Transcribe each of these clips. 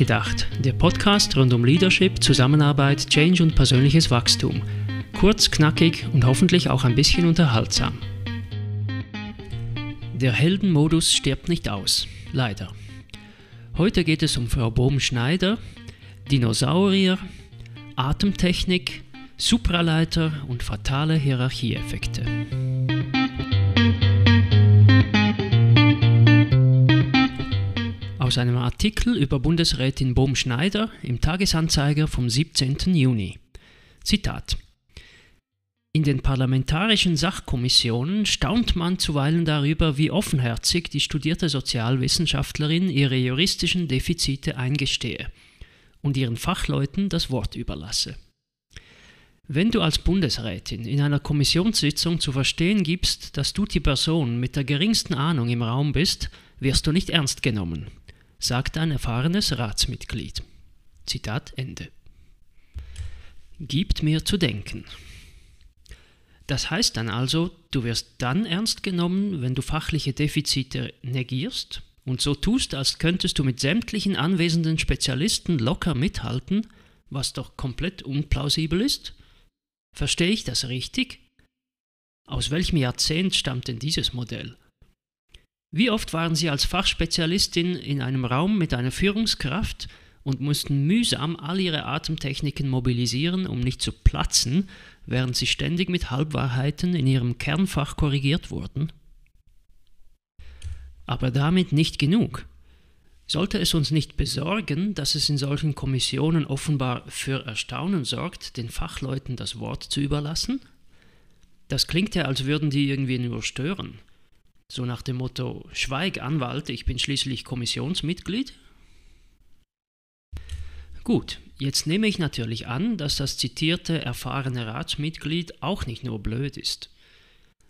Nachgedacht, der Podcast rund um Leadership, Zusammenarbeit, Change und persönliches Wachstum. Kurz, knackig und hoffentlich auch ein bisschen unterhaltsam. Der Heldenmodus stirbt nicht aus, leider. Heute geht es um Frau Bohm-Schneider, Dinosaurier, Atemtechnik, Supraleiter und fatale Hierarchieeffekte. Einem Artikel über Bundesrätin Bohm-Schneider im Tagesanzeiger vom 17. Juni. Zitat in den parlamentarischen Sachkommissionen staunt man zuweilen darüber, wie offenherzig die studierte Sozialwissenschaftlerin ihre juristischen Defizite eingestehe und ihren Fachleuten das Wort überlasse. Wenn du als Bundesrätin in einer Kommissionssitzung zu verstehen gibst, dass du die Person mit der geringsten Ahnung im Raum bist, wirst du nicht ernst genommen sagt ein erfahrenes Ratsmitglied. Zitat Ende. Gibt mir zu denken. Das heißt dann also, du wirst dann ernst genommen, wenn du fachliche Defizite negierst und so tust, als könntest du mit sämtlichen anwesenden Spezialisten locker mithalten, was doch komplett unplausibel ist? Verstehe ich das richtig? Aus welchem Jahrzehnt stammt denn dieses Modell? Wie oft waren Sie als Fachspezialistin in einem Raum mit einer Führungskraft und mussten mühsam all Ihre Atemtechniken mobilisieren, um nicht zu platzen, während Sie ständig mit Halbwahrheiten in Ihrem Kernfach korrigiert wurden? Aber damit nicht genug. Sollte es uns nicht besorgen, dass es in solchen Kommissionen offenbar für Erstaunen sorgt, den Fachleuten das Wort zu überlassen? Das klingt ja, als würden die irgendwie nur stören. So nach dem Motto, Schweig, Anwalt, ich bin schließlich Kommissionsmitglied. Gut, jetzt nehme ich natürlich an, dass das zitierte erfahrene Ratsmitglied auch nicht nur blöd ist.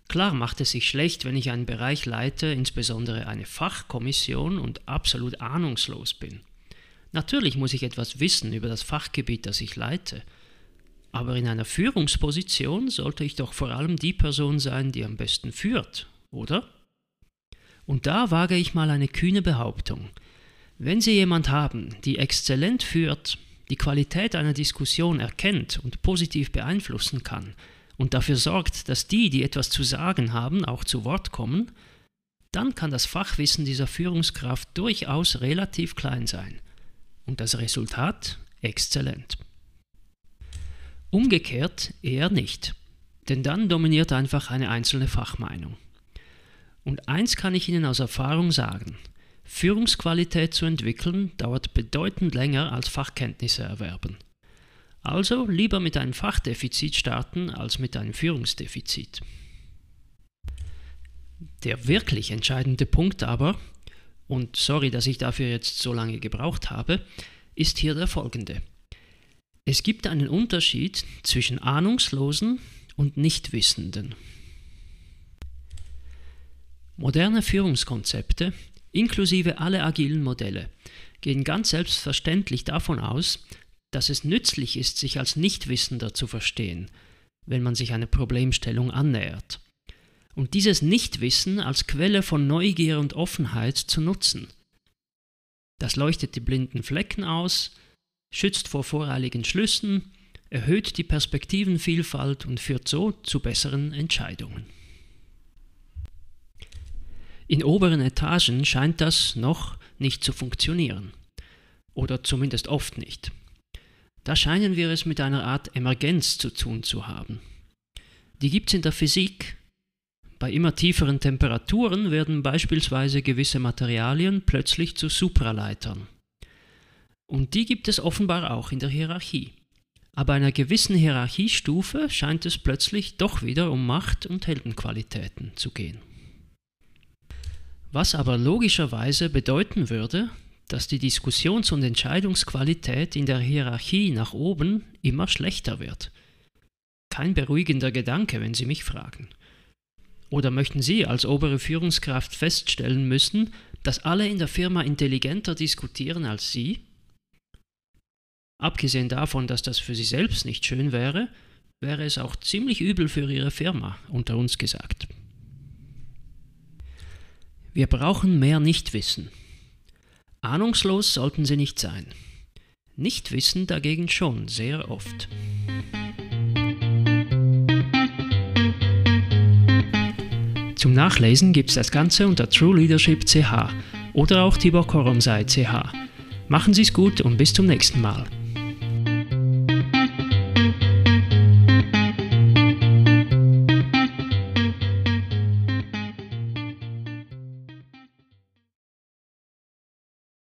Klar macht es sich schlecht, wenn ich einen Bereich leite, insbesondere eine Fachkommission und absolut ahnungslos bin. Natürlich muss ich etwas wissen über das Fachgebiet, das ich leite. Aber in einer Führungsposition sollte ich doch vor allem die Person sein, die am besten führt, oder? Und da wage ich mal eine kühne Behauptung. Wenn Sie jemand haben, die exzellent führt, die Qualität einer Diskussion erkennt und positiv beeinflussen kann und dafür sorgt, dass die, die etwas zu sagen haben, auch zu Wort kommen, dann kann das Fachwissen dieser Führungskraft durchaus relativ klein sein und das Resultat exzellent. Umgekehrt eher nicht, denn dann dominiert einfach eine einzelne Fachmeinung. Und eins kann ich Ihnen aus Erfahrung sagen. Führungsqualität zu entwickeln dauert bedeutend länger als Fachkenntnisse erwerben. Also lieber mit einem Fachdefizit starten als mit einem Führungsdefizit. Der wirklich entscheidende Punkt aber, und sorry, dass ich dafür jetzt so lange gebraucht habe, ist hier der folgende. Es gibt einen Unterschied zwischen Ahnungslosen und Nichtwissenden. Moderne Führungskonzepte, inklusive alle agilen Modelle, gehen ganz selbstverständlich davon aus, dass es nützlich ist, sich als Nichtwissender zu verstehen, wenn man sich einer Problemstellung annähert. Und dieses Nichtwissen als Quelle von Neugier und Offenheit zu nutzen. Das leuchtet die blinden Flecken aus, schützt vor voreiligen Schlüssen, erhöht die Perspektivenvielfalt und führt so zu besseren Entscheidungen. In oberen Etagen scheint das noch nicht zu funktionieren. Oder zumindest oft nicht. Da scheinen wir es mit einer Art Emergenz zu tun zu haben. Die gibt es in der Physik. Bei immer tieferen Temperaturen werden beispielsweise gewisse Materialien plötzlich zu Supraleitern. Und die gibt es offenbar auch in der Hierarchie. Aber einer gewissen Hierarchiestufe scheint es plötzlich doch wieder um Macht und Heldenqualitäten zu gehen was aber logischerweise bedeuten würde, dass die Diskussions- und Entscheidungsqualität in der Hierarchie nach oben immer schlechter wird. Kein beruhigender Gedanke, wenn Sie mich fragen. Oder möchten Sie als obere Führungskraft feststellen müssen, dass alle in der Firma intelligenter diskutieren als Sie? Abgesehen davon, dass das für Sie selbst nicht schön wäre, wäre es auch ziemlich übel für Ihre Firma, unter uns gesagt. Wir brauchen mehr Nichtwissen. Ahnungslos sollten Sie nicht sein. Nicht wissen dagegen schon sehr oft. Zum Nachlesen gibt es das Ganze unter True Leadership CH oder auch Tibor. Machen Sie es gut und bis zum nächsten Mal.